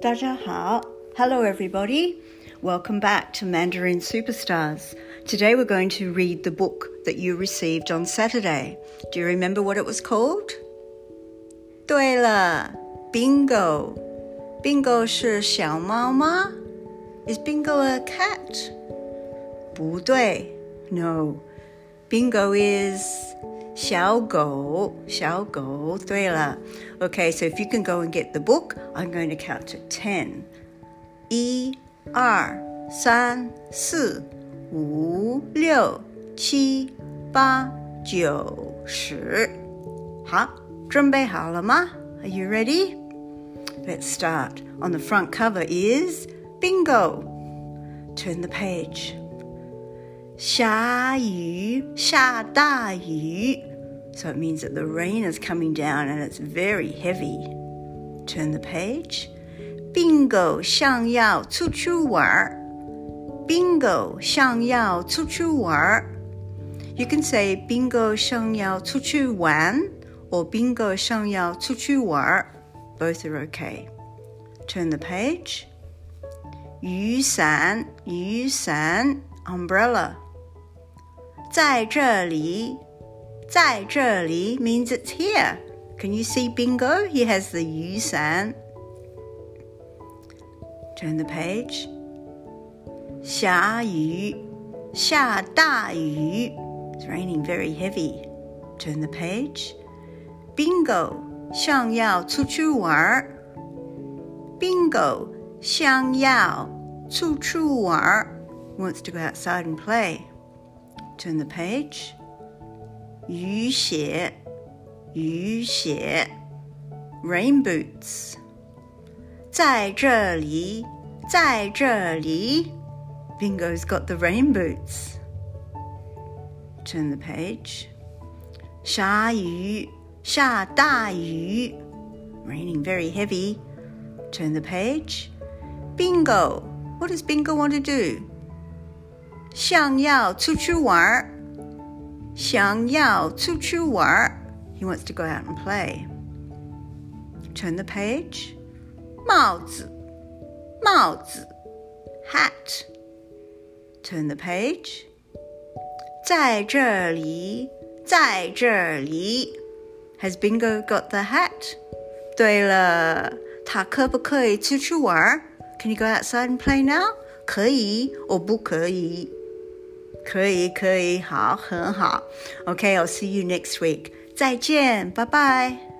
大家好. Hello, everybody. Welcome back to Mandarin Superstars. Today we're going to read the book that you received on Saturday. Do you remember what it was called? 对了，Bingo。Bingo 是小猫吗？Is Bingo a cat? 不对，No. Bingo is 小狗，小狗。对了，Okay, so if you can go and get the book, I'm going to count to ten. 一、二、三、四、五、六、七、八、九、十。好，准备好了吗？Are you ready? Let's start. On the front cover is bingo. Turn the page. 下雨， 下大雨。so it means that the rain is coming down and it's very heavy. Turn the page. Bingo 想要出去玩。Bingo 想要出去玩。You can say Bingo 想要出去玩 or Bingo 想要出去玩。Both are okay. Turn the page. 雨伞，雨伞，umbrella。 在这里。在这里 means it's here. Can you see Bingo? He has the 雨伞. Turn the page. 下雨，下大雨. It's raining very heavy. Turn the page. Bingo 想要出去玩。Bingo 想要出去玩。Wants to go outside and play. Turn the page. 雨鞋，雨鞋，rain boots，在这里，在这里，Bingo's got the rain boots. Turn the page. 下雨，下大雨，raining very heavy. Turn the page. Bingo. What does Bingo want to do? 想要出去玩。想要出去玩 He wants to go out and play. Turn the page. 帽子，帽子，hat. Turn the page. 在这里，在这里。Has Bingo got the hat? 对了，他可不可以出去玩？Can you go outside and play now? 可以，或不可以。 可以，可以，好，很好。OK，I'll see you next week。再见，拜拜。